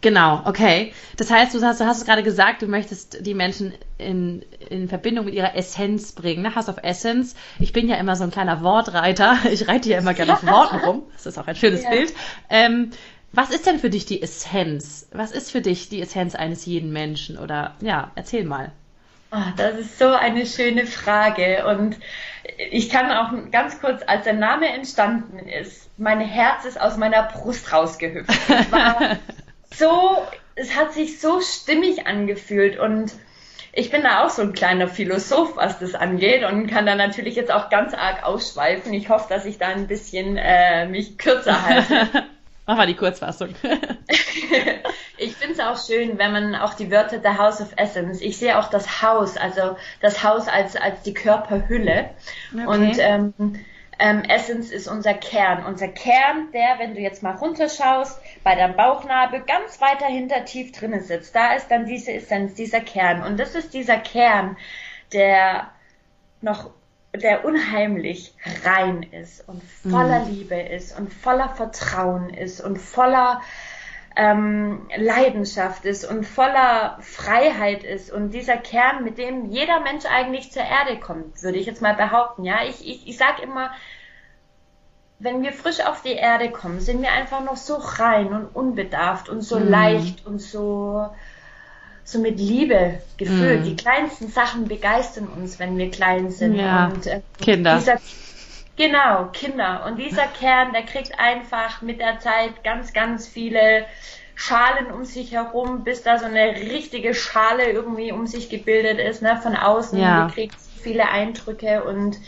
Genau, okay. Das heißt, du hast, du hast es gerade gesagt, du möchtest die Menschen in, in Verbindung mit ihrer Essenz bringen. Ne? House of Essence. Ich bin ja immer so ein kleiner Wortreiter. Ich reite ja immer gerne auf Worten rum. Das ist auch ein schönes ja. Bild. Ähm, was ist denn für dich die Essenz? Was ist für dich die Essenz eines jeden Menschen? Oder ja, erzähl mal. Oh, das ist so eine schöne Frage. Und ich kann auch ganz kurz, als der Name entstanden ist, mein Herz ist aus meiner Brust rausgehüpft. So, es hat sich so stimmig angefühlt und ich bin da auch so ein kleiner Philosoph, was das angeht und kann da natürlich jetzt auch ganz arg ausschweifen. Ich hoffe, dass ich da ein bisschen äh, mich kürzer halte. Mach mal die Kurzfassung. ich finde es auch schön, wenn man auch die Wörter The House of Essence, ich sehe auch das Haus, also das Haus als, als die Körperhülle. Okay. Und ähm, ähm, Essence ist unser Kern. Unser Kern, der, wenn du jetzt mal runterschaust, bei deinem Bauchnabel ganz weit dahinter tief drinnen sitzt. Da ist dann diese Essenz, dieser Kern. Und das ist dieser Kern, der noch, der unheimlich rein ist und voller mhm. Liebe ist und voller Vertrauen ist und voller ähm, Leidenschaft ist und voller Freiheit ist und dieser Kern, mit dem jeder Mensch eigentlich zur Erde kommt, würde ich jetzt mal behaupten. Ja, ich, ich, ich sage immer, wenn wir frisch auf die Erde kommen, sind wir einfach noch so rein und unbedarft und so mhm. leicht und so, so mit Liebe gefüllt. Mhm. Die kleinsten Sachen begeistern uns, wenn wir klein sind. Ja. Und, äh, Kinder. Dieser, Genau, Kinder. Und dieser Kern, der kriegt einfach mit der Zeit ganz, ganz viele Schalen um sich herum, bis da so eine richtige Schale irgendwie um sich gebildet ist, ne, von außen. Ja. Die kriegt viele Eindrücke und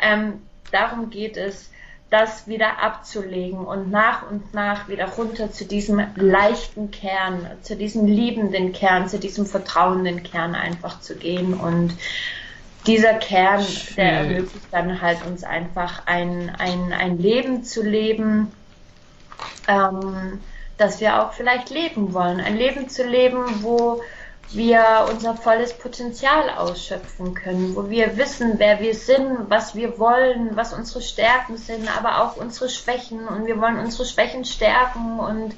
ähm, darum geht es, das wieder abzulegen und nach und nach wieder runter zu diesem leichten Kern, zu diesem liebenden Kern, zu diesem vertrauenden Kern einfach zu gehen und dieser Kern, der ermöglicht dann halt uns einfach ein, ein, ein Leben zu leben, ähm, das wir auch vielleicht leben wollen. Ein Leben zu leben, wo wir unser volles Potenzial ausschöpfen können, wo wir wissen, wer wir sind, was wir wollen, was unsere Stärken sind, aber auch unsere Schwächen und wir wollen unsere Schwächen stärken und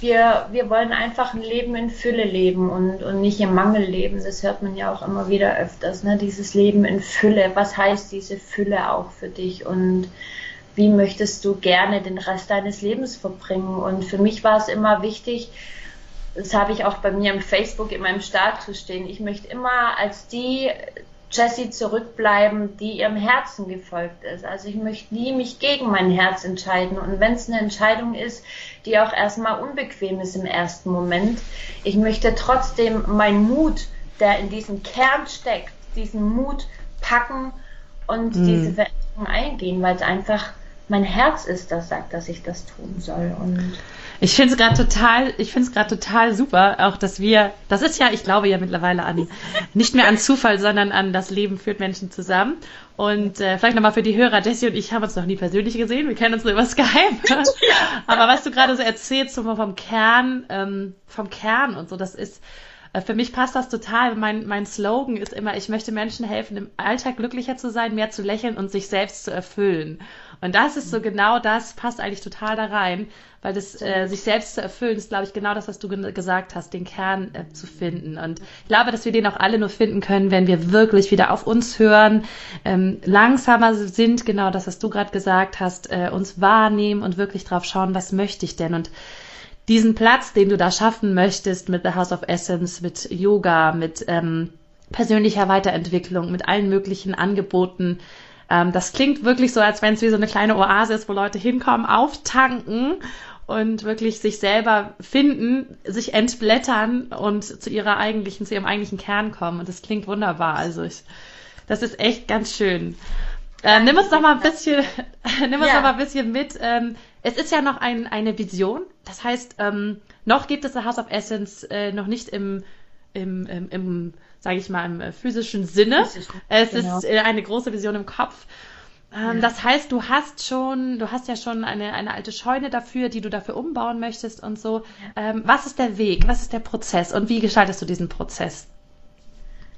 wir, wir wollen einfach ein Leben in Fülle leben und, und nicht im Mangel leben. Das hört man ja auch immer wieder öfters, ne? Dieses Leben in Fülle. Was heißt diese Fülle auch für dich? Und wie möchtest du gerne den Rest deines Lebens verbringen? Und für mich war es immer wichtig, das habe ich auch bei mir im Facebook in meinem Status stehen. Ich möchte immer als die Jessie zurückbleiben, die ihrem Herzen gefolgt ist. Also ich möchte nie mich gegen mein Herz entscheiden. Und wenn es eine Entscheidung ist, die auch erstmal unbequem ist im ersten Moment, ich möchte trotzdem meinen Mut, der in diesem Kern steckt, diesen Mut packen und mhm. diese Veränderung eingehen, weil es einfach mein Herz ist, das sagt, dass ich das tun soll. Und ich finde es gerade total, ich finde es gerade total super, auch dass wir, das ist ja, ich glaube ja mittlerweile an, nicht mehr an Zufall, sondern an das Leben führt Menschen zusammen. Und äh, vielleicht nochmal für die Hörer, Jessie und ich haben uns noch nie persönlich gesehen, wir kennen uns nur über Skype. Aber was du gerade so erzählst, so vom Kern, ähm, vom Kern und so, das ist, äh, für mich passt das total. Mein, mein Slogan ist immer, ich möchte Menschen helfen, im Alltag glücklicher zu sein, mehr zu lächeln und sich selbst zu erfüllen. Und das ist so genau das, passt eigentlich total da rein, weil das äh, sich selbst zu erfüllen, ist, glaube ich, genau das, was du ge gesagt hast, den Kern äh, zu finden. Und ich glaube, dass wir den auch alle nur finden können, wenn wir wirklich wieder auf uns hören, ähm, langsamer sind, genau das, was du gerade gesagt hast, äh, uns wahrnehmen und wirklich drauf schauen, was möchte ich denn? Und diesen Platz, den du da schaffen möchtest mit The House of Essence, mit Yoga, mit ähm, persönlicher Weiterentwicklung, mit allen möglichen Angeboten, ähm, das klingt wirklich so, als wenn es wie so eine kleine Oase ist, wo Leute hinkommen, auftanken und wirklich sich selber finden, sich entblättern und zu ihrer eigentlichen, zu ihrem eigentlichen Kern kommen. Und das klingt wunderbar. Also ich, das ist echt ganz schön. Ähm, nimm uns doch mal ein bisschen, nimm uns ja. doch mal ein bisschen mit. Ähm, es ist ja noch ein, eine Vision. Das heißt, ähm, noch gibt es The House of Essence äh, noch nicht im, im, im, im sage ich mal, im äh, physischen Sinne. es genau. ist äh, eine große Vision im Kopf. Ähm, ja. Das heißt, du hast schon, du hast ja schon eine, eine alte Scheune dafür, die du dafür umbauen möchtest und so. Ähm, was ist der Weg? Was ist der Prozess? Und wie gestaltest du diesen Prozess?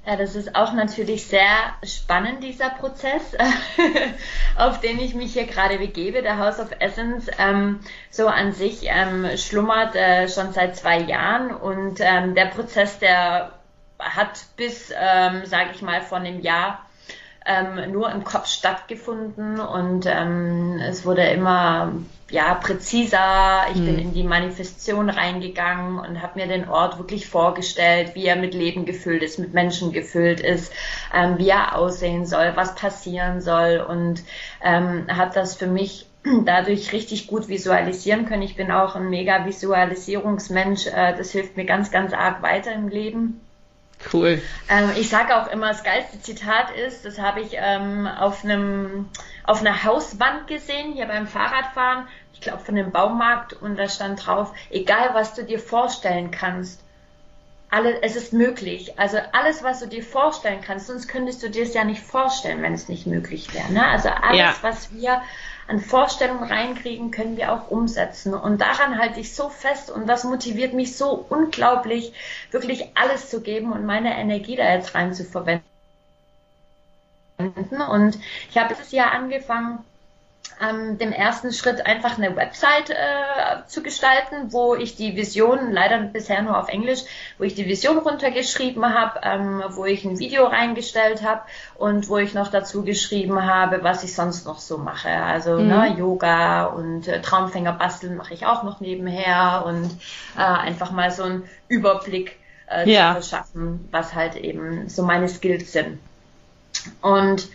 Ja, das ist auch natürlich sehr spannend, dieser Prozess, auf den ich mich hier gerade begebe. Der House of Essence, ähm, so an sich, ähm, schlummert äh, schon seit zwei Jahren und ähm, der Prozess, der hat bis, ähm, sage ich mal, vor einem Jahr ähm, nur im Kopf stattgefunden und ähm, es wurde immer ja präziser. Ich mhm. bin in die Manifestation reingegangen und habe mir den Ort wirklich vorgestellt, wie er mit Leben gefüllt ist, mit Menschen gefüllt ist, ähm, wie er aussehen soll, was passieren soll und ähm, habe das für mich dadurch richtig gut visualisieren können. Ich bin auch ein mega Visualisierungsmensch. Äh, das hilft mir ganz, ganz arg weiter im Leben. Cool. Ähm, ich sage auch immer, das geilste Zitat ist, das habe ich ähm, auf einem auf einer Hauswand gesehen, hier beim Fahrradfahren, ich glaube von dem Baumarkt und da stand drauf, egal was du dir vorstellen kannst, alle, es ist möglich. Also alles, was du dir vorstellen kannst, sonst könntest du dir es ja nicht vorstellen, wenn es nicht möglich wäre. Ne? Also alles, ja. was wir an Vorstellungen reinkriegen, können wir auch umsetzen. Und daran halte ich so fest und das motiviert mich so unglaublich, wirklich alles zu geben und meine Energie da jetzt rein zu verwenden. Und ich habe dieses Jahr angefangen, ähm, dem ersten Schritt einfach eine Website äh, zu gestalten, wo ich die Vision, leider bisher nur auf Englisch, wo ich die Vision runtergeschrieben habe, ähm, wo ich ein Video reingestellt habe und wo ich noch dazu geschrieben habe, was ich sonst noch so mache. Also mhm. ne, Yoga und äh, Traumfänger basteln mache ich auch noch nebenher und äh, einfach mal so einen Überblick äh, ja. zu verschaffen, was halt eben so meine Skills sind. Und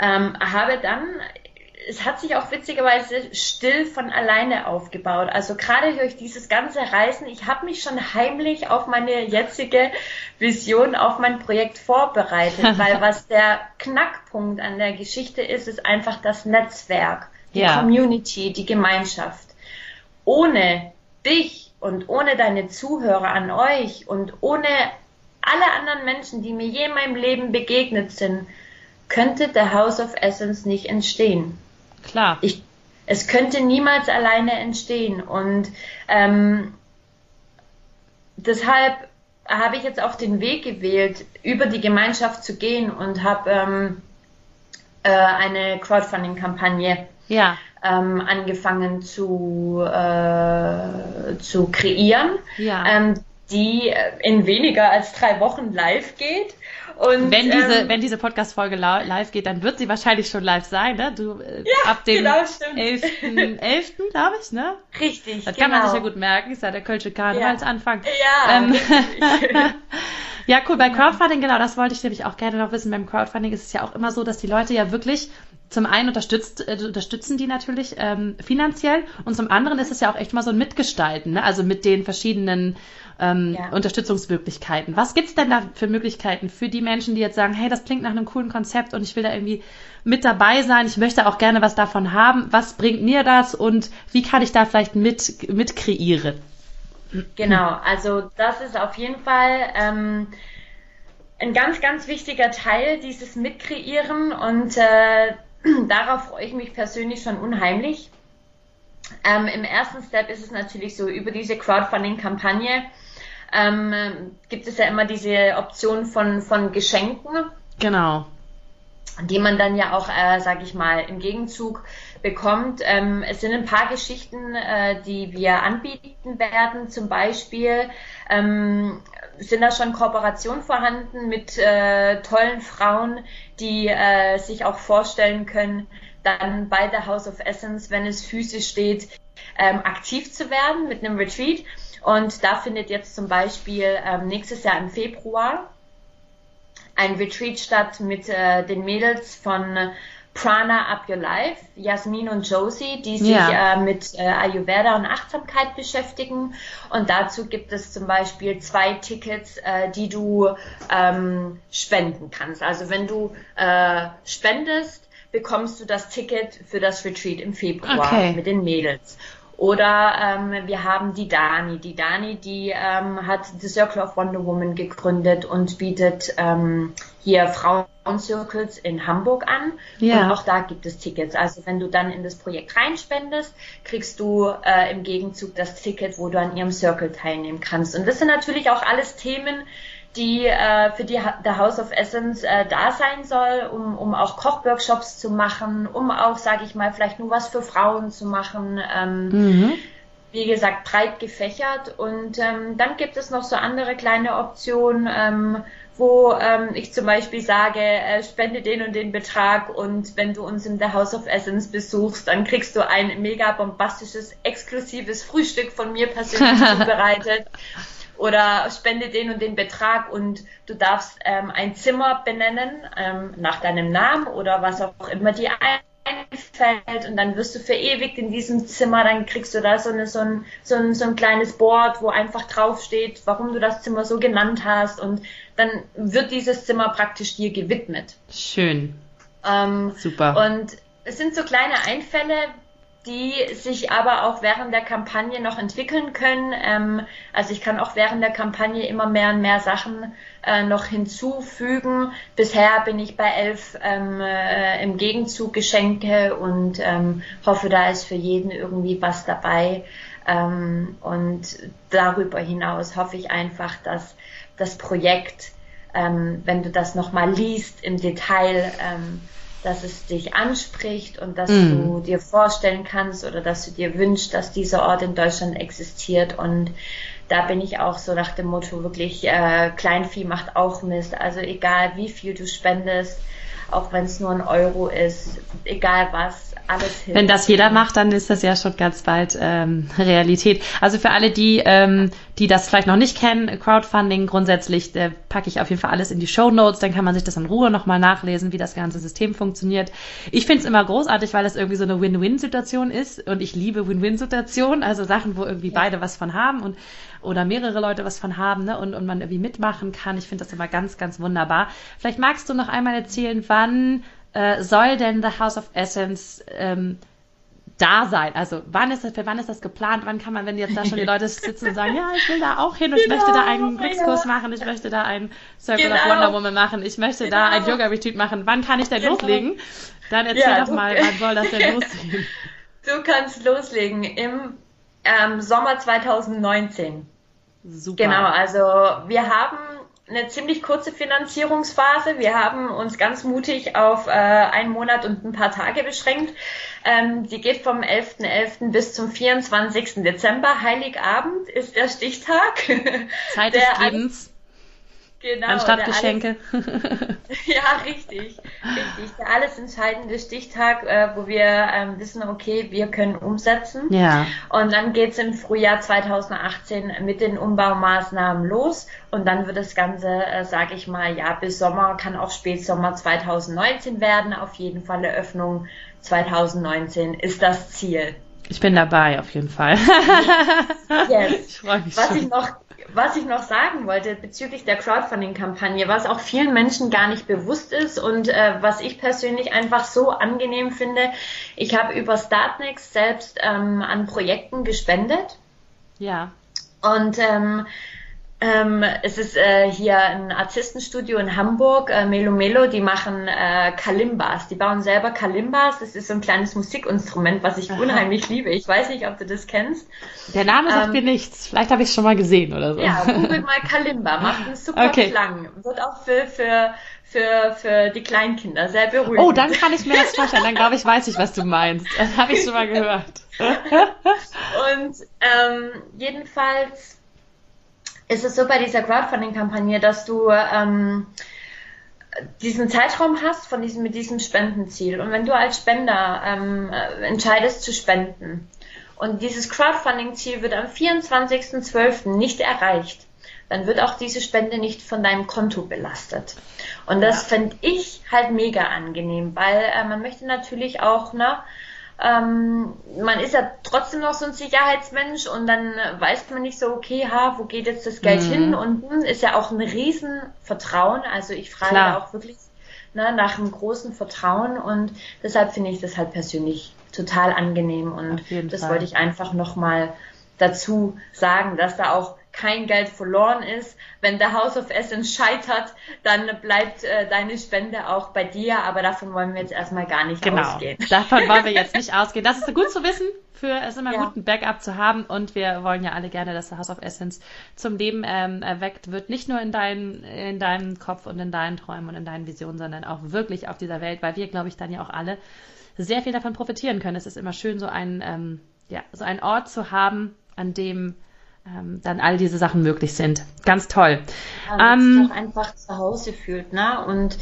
ähm, habe dann es hat sich auch witzigerweise still von alleine aufgebaut. Also gerade durch dieses ganze Reisen, ich habe mich schon heimlich auf meine jetzige Vision, auf mein Projekt vorbereitet, weil was der Knackpunkt an der Geschichte ist, ist einfach das Netzwerk, die ja. Community, die Gemeinschaft. Ohne dich und ohne deine Zuhörer an euch und ohne alle anderen Menschen, die mir je in meinem Leben begegnet sind, könnte der House of Essence nicht entstehen. Klar. Ich, es könnte niemals alleine entstehen. Und ähm, deshalb habe ich jetzt auch den Weg gewählt, über die Gemeinschaft zu gehen und habe ähm, äh, eine Crowdfunding-Kampagne ja. ähm, angefangen zu, äh, zu kreieren, ja. ähm, die in weniger als drei Wochen live geht. Und, wenn diese, ähm, wenn diese Podcast-Folge live geht, dann wird sie wahrscheinlich schon live sein, ne? Du, äh, ja, ab dem genau, 11.11., 11., glaube ich, ne? Richtig, Das kann man sich ja gut merken, ist ja der Kölsche Karnevalsanfang. Ja, ähm, ja, cool. Bei Crowdfunding, genau, das wollte ich nämlich auch gerne noch wissen. Beim Crowdfunding ist es ja auch immer so, dass die Leute ja wirklich zum einen unterstützt, äh, unterstützen die natürlich ähm, finanziell und zum anderen ist es ja auch echt mal so ein Mitgestalten, ne? also mit den verschiedenen ähm, ja. Unterstützungsmöglichkeiten. Was gibt's denn da für Möglichkeiten für die Menschen, die jetzt sagen, hey, das klingt nach einem coolen Konzept und ich will da irgendwie mit dabei sein, ich möchte auch gerne was davon haben. Was bringt mir das und wie kann ich da vielleicht mit, mit kreieren? Genau, also das ist auf jeden Fall ähm, ein ganz, ganz wichtiger Teil, dieses Mitkreieren und äh, darauf freue ich mich persönlich schon unheimlich. Ähm, Im ersten Step ist es natürlich so, über diese Crowdfunding-Kampagne ähm, gibt es ja immer diese Option von, von Geschenken. Genau. Die man dann ja auch, äh, sag ich mal, im Gegenzug bekommt. Ähm, es sind ein paar Geschichten, äh, die wir anbieten werden. Zum Beispiel ähm, sind da schon Kooperationen vorhanden mit äh, tollen Frauen, die äh, sich auch vorstellen können, dann bei der House of Essence, wenn es physisch steht, ähm, aktiv zu werden mit einem Retreat. Und da findet jetzt zum Beispiel ähm, nächstes Jahr im Februar ein Retreat statt mit äh, den Mädels von Prana Up Your Life, Jasmin und Josie, die sich ja. äh, mit äh, Ayurveda und Achtsamkeit beschäftigen. Und dazu gibt es zum Beispiel zwei Tickets, äh, die du ähm, spenden kannst. Also wenn du äh, spendest, bekommst du das Ticket für das Retreat im Februar okay. mit den Mädels. Oder ähm, wir haben die Dani. Die Dani, die ähm, hat The Circle of Wonder Woman gegründet und bietet ähm, hier Frauencircles in Hamburg an. Ja. Und auch da gibt es Tickets. Also wenn du dann in das Projekt reinspendest, kriegst du äh, im Gegenzug das Ticket, wo du an ihrem Circle teilnehmen kannst. Und das sind natürlich auch alles Themen, die äh, für die der House of Essence äh, da sein soll, um, um auch Kochworkshops zu machen, um auch, sage ich mal, vielleicht nur was für Frauen zu machen. Ähm, mhm. Wie gesagt, breit gefächert. Und ähm, dann gibt es noch so andere kleine Optionen, ähm, wo ähm, ich zum Beispiel sage, äh, spende den und den Betrag und wenn du uns in der House of Essence besuchst, dann kriegst du ein mega bombastisches, exklusives Frühstück von mir persönlich zubereitet oder spende den und den Betrag und du darfst ähm, ein Zimmer benennen ähm, nach deinem Namen oder was auch immer dir einfällt und dann wirst du verewigt in diesem Zimmer, dann kriegst du da so, eine, so, ein, so, ein, so ein kleines Board, wo einfach draufsteht, warum du das Zimmer so genannt hast und dann wird dieses Zimmer praktisch dir gewidmet. Schön. Ähm, Super. Und es sind so kleine Einfälle, die sich aber auch während der Kampagne noch entwickeln können. Ähm, also ich kann auch während der Kampagne immer mehr und mehr Sachen äh, noch hinzufügen. Bisher bin ich bei elf ähm, äh, im Gegenzug Geschenke und ähm, hoffe, da ist für jeden irgendwie was dabei. Ähm, und darüber hinaus hoffe ich einfach, dass das Projekt, ähm, wenn du das nochmal liest im Detail, ähm, dass es dich anspricht und dass mm. du dir vorstellen kannst oder dass du dir wünschst, dass dieser Ort in Deutschland existiert. Und da bin ich auch so nach dem Motto wirklich, äh, Kleinvieh macht auch Mist. Also egal wie viel du spendest, auch wenn es nur ein Euro ist, egal was, alles hilft. Wenn das jeder macht, dann ist das ja schon ganz bald ähm, Realität. Also für alle, die, ähm, die das vielleicht noch nicht kennen, Crowdfunding grundsätzlich, äh, packe ich auf jeden Fall alles in die Show Notes, dann kann man sich das in Ruhe nochmal nachlesen, wie das ganze System funktioniert. Ich finde es immer großartig, weil das irgendwie so eine Win-Win-Situation ist und ich liebe Win-Win-Situationen, also Sachen, wo irgendwie ja. beide was von haben und oder mehrere Leute was von haben ne, und, und man irgendwie mitmachen kann. Ich finde das immer ganz, ganz wunderbar. Vielleicht magst du noch einmal erzählen, wann äh, soll denn The House of Essence ähm, da sein? Also wann ist das, für wann ist das geplant? Wann kann man, wenn jetzt da schon die Leute sitzen und sagen, ja, ich will da auch hin und genau, ich möchte da einen genau, Glückskurs machen, ich möchte da einen Circle genau. of Wonder Woman machen, ich möchte genau. da ein Yoga Retreat machen. Wann kann ich denn genau. loslegen? Dann erzähl ja, doch mal, wann soll das denn losgehen? Du kannst loslegen im ähm, Sommer 2019. Super. Genau, also wir haben eine ziemlich kurze Finanzierungsphase. Wir haben uns ganz mutig auf äh, einen Monat und ein paar Tage beschränkt. Ähm, die geht vom 11.11. .11. bis zum 24. Dezember. Heiligabend ist der Stichtag. Zeit des Gebens. Genau. Anstatt Geschenke. Alles, ja, richtig. Richtig. Der alles entscheidende Stichtag, äh, wo wir ähm, wissen, okay, wir können umsetzen. Ja. Und dann geht's im Frühjahr 2018 mit den Umbaumaßnahmen los. Und dann wird das Ganze, äh, sage ich mal, ja, bis Sommer, kann auch Spätsommer 2019 werden. Auf jeden Fall Eröffnung 2019 ist das Ziel. Ich bin dabei, auf jeden Fall. yes. Ich freue mich Was schon. ich noch was ich noch sagen wollte bezüglich der Crowdfunding-Kampagne, was auch vielen Menschen gar nicht bewusst ist und äh, was ich persönlich einfach so angenehm finde, ich habe über Startnext selbst ähm, an Projekten gespendet. Ja. Und ähm, ähm, es ist äh, hier ein Artistenstudio in Hamburg, äh, Melo Melo, die machen äh, Kalimbas. Die bauen selber Kalimbas. Das ist so ein kleines Musikinstrument, was ich Aha. unheimlich liebe. Ich weiß nicht, ob du das kennst. Der Name sagt ähm, mir nichts. Vielleicht habe ich es schon mal gesehen oder so. Ja, google mal Kalimba. Macht einen super okay. Klang. Wird auch für, für, für, für die Kleinkinder sehr berühmt. Oh, dann kann ich mir das vorstellen. Dann glaube ich, weiß ich, was du meinst. Das habe ich schon mal gehört. Und ähm, jedenfalls ist es so bei dieser Crowdfunding-Kampagne, dass du ähm, diesen Zeitraum hast von diesem, mit diesem Spendenziel. Und wenn du als Spender ähm, entscheidest zu spenden und dieses Crowdfunding-Ziel wird am 24.12. nicht erreicht, dann wird auch diese Spende nicht von deinem Konto belastet. Und das ja. fände ich halt mega angenehm, weil äh, man möchte natürlich auch, ne, ähm, man ist ja trotzdem noch so ein Sicherheitsmensch und dann weiß man nicht so, okay, ha, wo geht jetzt das Geld mhm. hin? Und hm, ist ja auch ein Riesenvertrauen. Also ich frage Klar. auch wirklich ne, nach einem großen Vertrauen und deshalb finde ich das halt persönlich total angenehm und das Fall. wollte ich einfach nochmal dazu sagen, dass da auch kein Geld verloren ist. Wenn der House of Essence scheitert, dann bleibt äh, deine Spende auch bei dir, aber davon wollen wir jetzt erstmal gar nicht genau. ausgehen. Davon wollen wir jetzt nicht ausgehen. Das ist gut zu wissen, für es immer ja. gut, ein Backup zu haben und wir wollen ja alle gerne, dass der House of Essence zum Leben ähm, erweckt wird, nicht nur in, dein, in deinem Kopf und in deinen Träumen und in deinen Visionen, sondern auch wirklich auf dieser Welt, weil wir, glaube ich, dann ja auch alle sehr viel davon profitieren können. Es ist immer schön, so ein, ähm, ja, so einen Ort zu haben, an dem ähm, dann all diese Sachen möglich sind. Ganz toll. Ja, man ähm, sich auch einfach zu Hause fühlt, ne? Und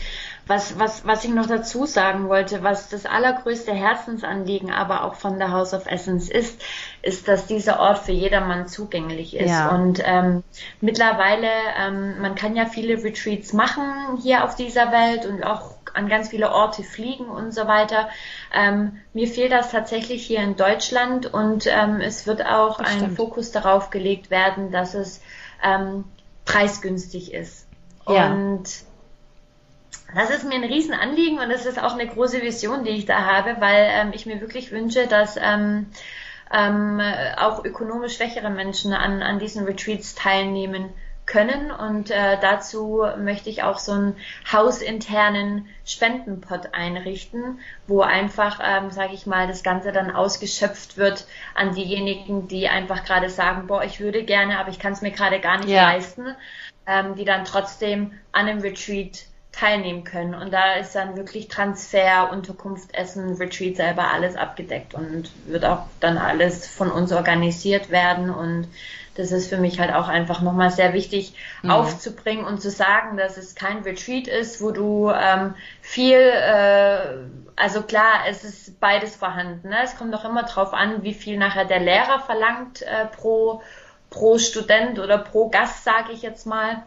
was, was, was ich noch dazu sagen wollte, was das allergrößte Herzensanliegen aber auch von der House of Essence ist, ist, dass dieser Ort für jedermann zugänglich ist. Ja. Und ähm, mittlerweile, ähm, man kann ja viele Retreats machen hier auf dieser Welt und auch an ganz viele Orte fliegen und so weiter. Ähm, mir fehlt das tatsächlich hier in Deutschland und ähm, es wird auch das ein stimmt. Fokus darauf gelegt werden, dass es ähm, preisgünstig ist. Ja. Und das ist mir ein Riesenanliegen und das ist auch eine große Vision, die ich da habe, weil ähm, ich mir wirklich wünsche, dass ähm, ähm, auch ökonomisch schwächere Menschen an, an diesen Retreats teilnehmen können. Und äh, dazu möchte ich auch so einen hausinternen Spendenpot einrichten, wo einfach, ähm, sage ich mal, das Ganze dann ausgeschöpft wird an diejenigen, die einfach gerade sagen, boah, ich würde gerne, aber ich kann es mir gerade gar nicht ja. leisten, ähm, die dann trotzdem an einem Retreat teilnehmen können. Und da ist dann wirklich Transfer, Unterkunft, Essen, Retreat selber alles abgedeckt und wird auch dann alles von uns organisiert werden. Und das ist für mich halt auch einfach nochmal sehr wichtig mhm. aufzubringen und zu sagen, dass es kein Retreat ist, wo du ähm, viel, äh, also klar, es ist beides vorhanden. Ne? Es kommt doch immer drauf an, wie viel nachher der Lehrer verlangt äh, pro, pro Student oder pro Gast, sage ich jetzt mal.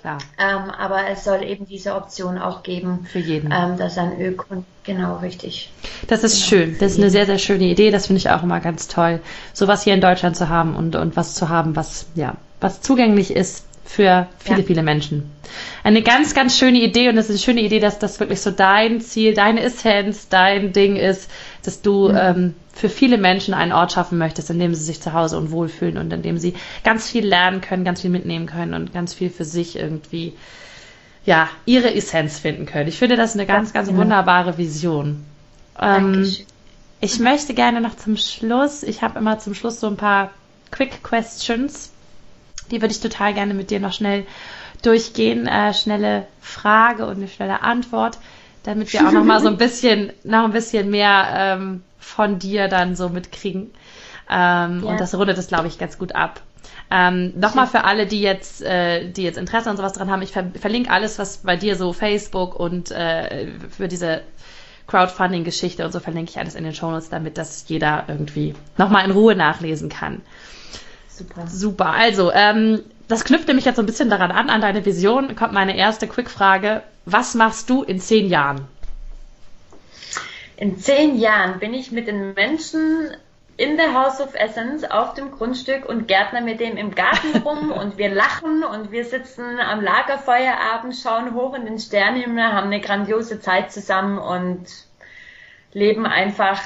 Klar. Ähm, aber es soll eben diese Option auch geben. Für jeden. Ähm, dass ein Ökon, genau, richtig. Das ist genau, schön. Das ist eine sehr, sehr schöne Idee. Das finde ich auch immer ganz toll, sowas hier in Deutschland zu haben und, und was zu haben, was, ja, was zugänglich ist für viele, ja. viele Menschen. Eine ganz, ganz schöne Idee und es ist eine schöne Idee, dass das wirklich so dein Ziel, deine Essenz, dein Ding ist, dass du mhm. ähm, für viele Menschen einen Ort schaffen möchtest, in dem sie sich zu Hause und wohlfühlen und in dem sie ganz viel lernen können, ganz viel mitnehmen können und ganz viel für sich irgendwie, ja, ihre Essenz finden können. Ich finde das eine ganz, ganz genau. wunderbare Vision. Ähm, ich möchte gerne noch zum Schluss, ich habe immer zum Schluss so ein paar Quick Questions die würde ich total gerne mit dir noch schnell durchgehen. Äh, schnelle Frage und eine schnelle Antwort, damit wir auch noch mal so ein bisschen, noch ein bisschen mehr ähm, von dir dann so mitkriegen. Ähm, ja. Und das rundet es, glaube ich, ganz gut ab. Ähm, Nochmal für alle, die jetzt, äh, die jetzt Interesse und sowas dran haben, ich ver verlinke alles, was bei dir so Facebook und äh, für diese Crowdfunding-Geschichte und so verlinke ich alles in den Shownotes, damit das jeder irgendwie nochmal in Ruhe nachlesen kann. Super. Super. Also, ähm, das knüpft nämlich jetzt so ein bisschen daran an, an deine Vision. Kommt meine erste Quick-Frage. Was machst du in zehn Jahren? In zehn Jahren bin ich mit den Menschen in der House of Essence auf dem Grundstück und Gärtner mit dem im Garten rum und wir lachen und wir sitzen am Lagerfeuerabend, schauen hoch in den Sternenhimmel, haben eine grandiose Zeit zusammen und leben einfach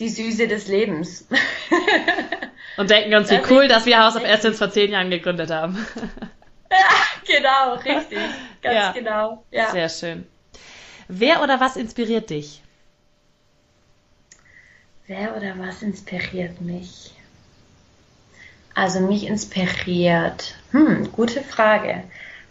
die Süße des Lebens. Und denken uns, wie cool, dass wir House of Essence vor zehn Jahren gegründet haben. Ja, genau, richtig. Ganz ja. genau. Ja. Sehr schön. Wer oder was inspiriert dich? Wer oder was inspiriert mich? Also mich inspiriert. Hm, gute Frage.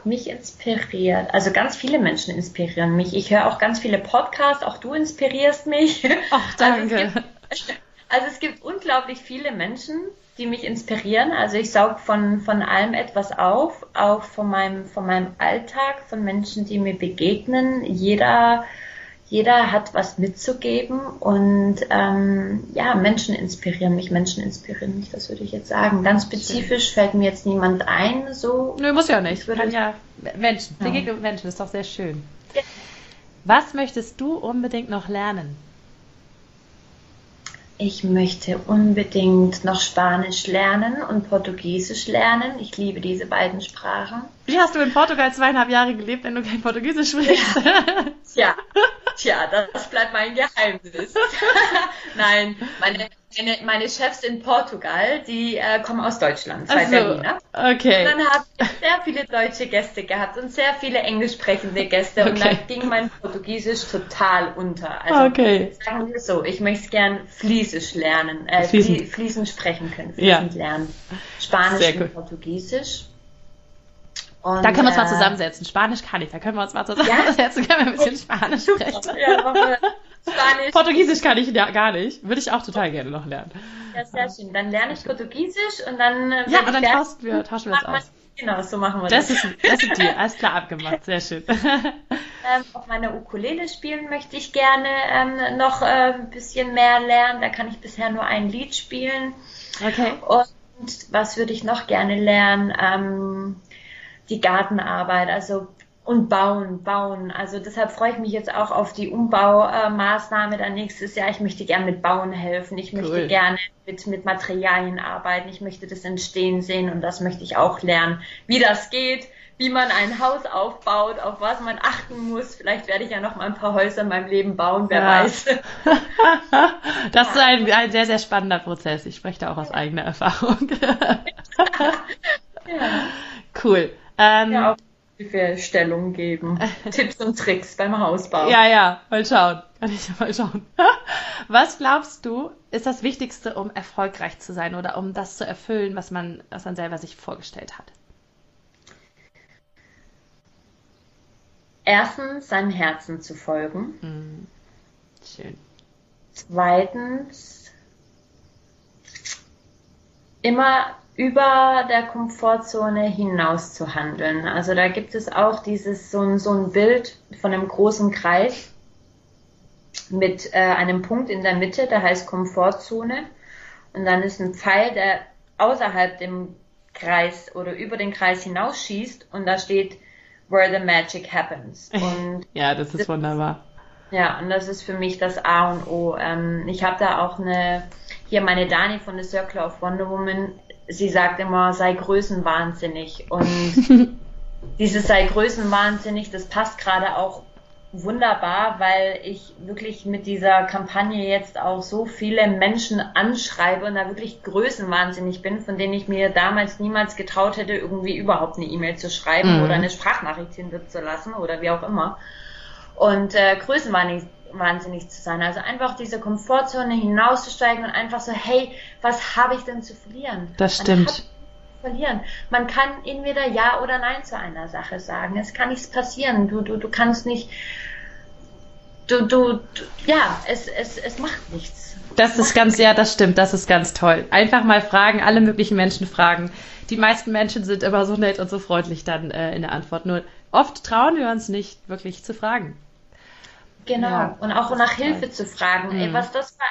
Mich inspiriert. Also ganz viele Menschen inspirieren mich. Ich höre auch ganz viele Podcasts. Auch du inspirierst mich. Ach, danke. Also also es gibt unglaublich viele Menschen, die mich inspirieren. Also ich saug von, von allem etwas auf, auch von meinem, von meinem Alltag, von Menschen, die mir begegnen. Jeder, jeder hat was mitzugeben und ähm, ja, Menschen inspirieren mich, Menschen inspirieren mich, das würde ich jetzt sagen. Ganz spezifisch fällt mir jetzt niemand ein, so. Nö, muss ja nicht. Ich würde Kann ja Menschen, ja. Begegnung Menschen, ist doch sehr schön. Ja. Was möchtest du unbedingt noch lernen? Ich möchte unbedingt noch Spanisch lernen und Portugiesisch lernen. Ich liebe diese beiden Sprachen. Wie hast du in Portugal zweieinhalb Jahre gelebt, wenn du kein Portugiesisch sprichst? Ja. Tja, tja, das bleibt mein Geheimnis. Nein, meine meine, meine Chefs in Portugal, die äh, kommen aus Deutschland, zwei Berliner. okay. Und dann habe ich sehr viele deutsche Gäste gehabt und sehr viele englisch sprechende Gäste und Okay. da ging mein Portugiesisch total unter. Also Okay. sagen wir so, ich möchte gern Fließisch lernen, äh, Fließend. fließend. sprechen können, Ja. fließend lernen. Spanisch und. Portugiesisch. Und, Da können wir uns mal äh, zusammensetzen. Spanisch kann ich, da können wir uns mal zusammensetzen, können wir ein bisschen Spanisch sprechen. Ja, Spanisch. Portugiesisch kann ich ja gar nicht. Würde ich auch total gerne noch lernen. Ja, sehr schön. Dann lerne ich Portugiesisch und dann. äh, Ja, und dann tauschen wir, tauschen wir uns aus. Genau, so machen wir Das das. ist, das ist dir. Alles klar abgemacht. Sehr schön. Ähm, auf meiner Ukulele spielen möchte ich gerne ähm, noch äh, ein bisschen mehr lernen. Da kann ich bisher nur ein Lied spielen. Okay. Und was würde ich noch gerne lernen? Ähm, die Gartenarbeit, also und bauen, bauen. Also deshalb freue ich mich jetzt auch auf die Umbaumaßnahme dann nächstes Jahr. Ich möchte gerne mit Bauen helfen. Ich möchte Cool. gerne mit, mit Materialien arbeiten. Ich möchte das entstehen sehen und das möchte ich auch lernen, wie das geht, wie man ein Haus aufbaut, auf was man achten muss. Vielleicht werde ich ja noch mal ein paar Häuser in meinem Leben bauen, wer Ja. weiß. Das ist ein, ein sehr, sehr spannender Prozess. Ich spreche da auch aus eigener Erfahrung. ja. Cool. Ähm, ja, auch Hilfestellung geben. Tipps und Tricks beim Hausbau. Ja, ja, mal schauen. Kann ich ja mal schauen. Was glaubst du, ist das Wichtigste, um erfolgreich zu sein oder um das zu erfüllen, was man, was man selber sich vorgestellt hat? Erstens, seinem Herzen zu folgen. Hm. Schön. Zweitens, immer über der Komfortzone hinaus zu handeln. Also da gibt es auch dieses so ein, so ein Bild von einem großen Kreis mit äh, einem Punkt in der Mitte, der heißt Komfortzone. Und dann ist ein Pfeil, der außerhalb dem Kreis oder über den Kreis hinausschießt und da steht Where the Magic Happens. Und Ja, das ist wunderbar. ja, und das ist für mich das A und O. Ähm, ich habe da auch eine, hier meine Dani von The Circle of Wonder Woman, sie sagt immer, sei größenwahnsinnig. Und dieses sei größenwahnsinnig, das passt gerade auch wunderbar, weil ich wirklich mit dieser Kampagne jetzt auch so viele Menschen anschreibe und da wirklich größenwahnsinnig bin, von denen ich mir damals niemals getraut hätte, irgendwie überhaupt eine E-Mail zu schreiben Mhm. oder eine Sprachnachricht hinterzulassen oder wie auch immer. Und äh, größenwahnsinnig wahnsinnig zu sein. Also einfach diese Komfortzone hinauszusteigen und einfach so, hey, was habe ich denn zu verlieren? Das stimmt. verlieren. Man kann entweder Ja oder Nein zu einer Sache sagen. Es kann nichts passieren. Du, du, du kannst nicht, du, du, du ja, es, es, es macht nichts. Das ist ganz, ja, das stimmt, das ist ganz toll. Einfach mal fragen, alle möglichen Menschen fragen. Die meisten Menschen sind immer so nett und so freundlich dann äh, in der Antwort. Nur oft trauen wir uns nicht, wirklich zu fragen. Genau. Ja, und auch nach ist toll. Hilfe zu fragen. Ey, Mhm. was das für,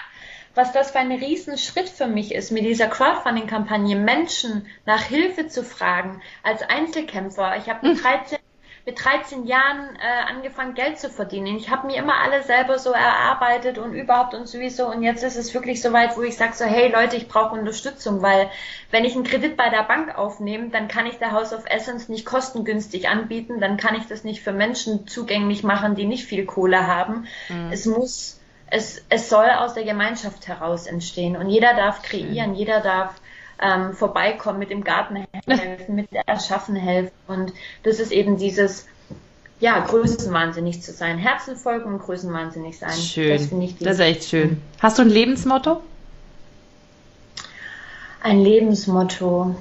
was das für ein Riesenschritt für mich ist, mit dieser Crowdfunding-Kampagne Menschen nach Hilfe zu fragen als Einzelkämpfer. Ich habe mit 13 mit 13 Jahren äh, angefangen, Geld zu verdienen. Ich habe mir immer alles selber so erarbeitet und überhaupt und sowieso. Und jetzt ist es wirklich so weit, wo ich sage so, hey Leute, ich brauche Unterstützung, weil wenn ich einen Kredit bei der Bank aufnehme, dann kann ich der House of Essence nicht kostengünstig anbieten, dann kann ich das nicht für Menschen zugänglich machen, die nicht viel Kohle haben. Es muss, es, es soll aus der Gemeinschaft heraus entstehen und jeder darf kreieren, jeder darf ähm, vorbeikommen, mit dem Garten helfen, mit Erschaffen helfen und das ist eben dieses ja, größenwahnsinnig zu sein. Herzen folgen und größenwahnsinnig sein. Schön. Das finde ich Das ist echt schön. Hast du ein Lebensmotto? Ein Lebensmotto.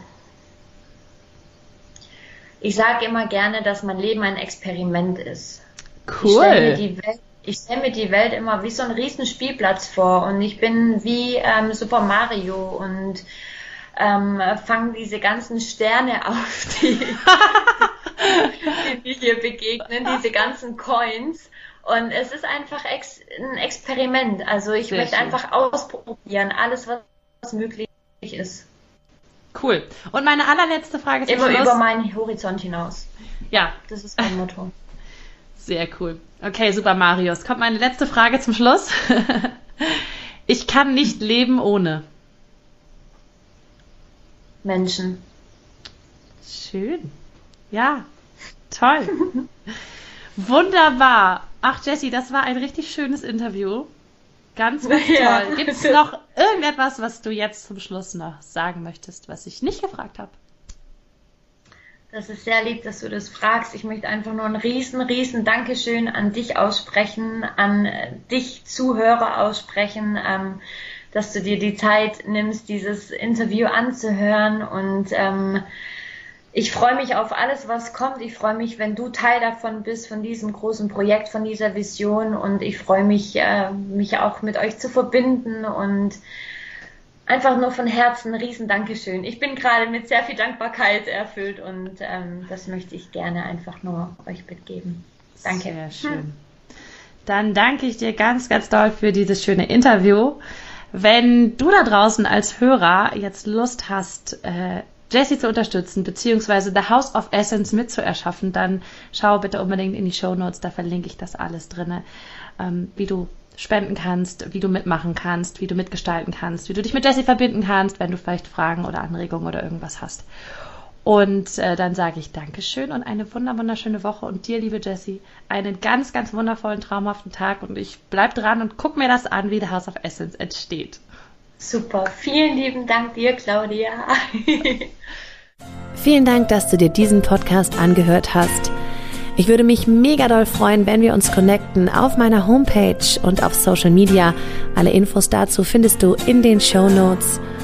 Ich sage immer gerne, dass mein Leben ein Experiment ist. Ich stelle mir Cool. stell mir die Welt immer wie so ein riesen Spielplatz vor und ich bin wie ähm, Super Mario und ähm, fange diese ganzen Sterne auf, die, die mir hier begegnen, diese ganzen Coins. Und es ist einfach ex ein Experiment. Also ich Sehr möchte schön. einfach ausprobieren, alles, was, möglich ist. Cool. Und meine allerletzte Frage zum Immer Schluss. über meinen Horizont hinaus. ja, Das ist mein Motto. sehr cool. Okay, super, Marius. Kommt meine letzte Frage zum Schluss. ich kann nicht leben ohne. Menschen. Schön. Ja, toll. Wunderbar. Ach, Jessie, das war ein richtig schönes Interview. Ganz, ganz ja. toll. Gibt es noch irgendetwas, was du jetzt zum Schluss noch sagen möchtest, was ich nicht gefragt habe? Das ist sehr lieb, dass du das fragst. Ich möchte einfach nur ein riesen, riesen Dankeschön an dich aussprechen, an dich Zuhörer aussprechen, ähm, dass du dir die Zeit nimmst, dieses Interview anzuhören und ähm, ich freue mich auf alles, was kommt. Ich freue mich, wenn du Teil davon bist, von diesem großen Projekt, von dieser Vision. Und ich freue mich, äh, mich auch mit euch zu verbinden und einfach nur von Herzen ein riesen Dankeschön. Ich bin gerade mit sehr viel Dankbarkeit erfüllt und ähm, das möchte ich gerne einfach nur euch mitgeben. Danke. Sehr schön. Dann danke ich dir ganz, ganz doll für dieses schöne Interview. Wenn du da draußen als Hörer jetzt Lust hast, äh, Jessie zu unterstützen, beziehungsweise The House of Essence mitzuerschaffen, dann schau bitte unbedingt in die Show Notes, da verlinke ich das alles drin, ähm, wie du spenden kannst, wie du mitmachen kannst, wie du mitgestalten kannst, wie du dich mit Jessie verbinden kannst, wenn du vielleicht Fragen oder Anregungen oder irgendwas hast. Und äh, dann sage ich Dankeschön und eine wunderschöne Woche und dir, liebe Jessie, einen ganz, ganz wundervollen, traumhaften Tag und ich bleib dran und guck mir das an, wie The House of Essence entsteht. Super, vielen lieben Dank dir, Claudia. Vielen Dank, dass du dir diesen Podcast angehört hast. Ich würde mich mega doll freuen, wenn wir uns connecten auf meiner Homepage und auf Social Media. Alle Infos dazu findest du in den Show Notes.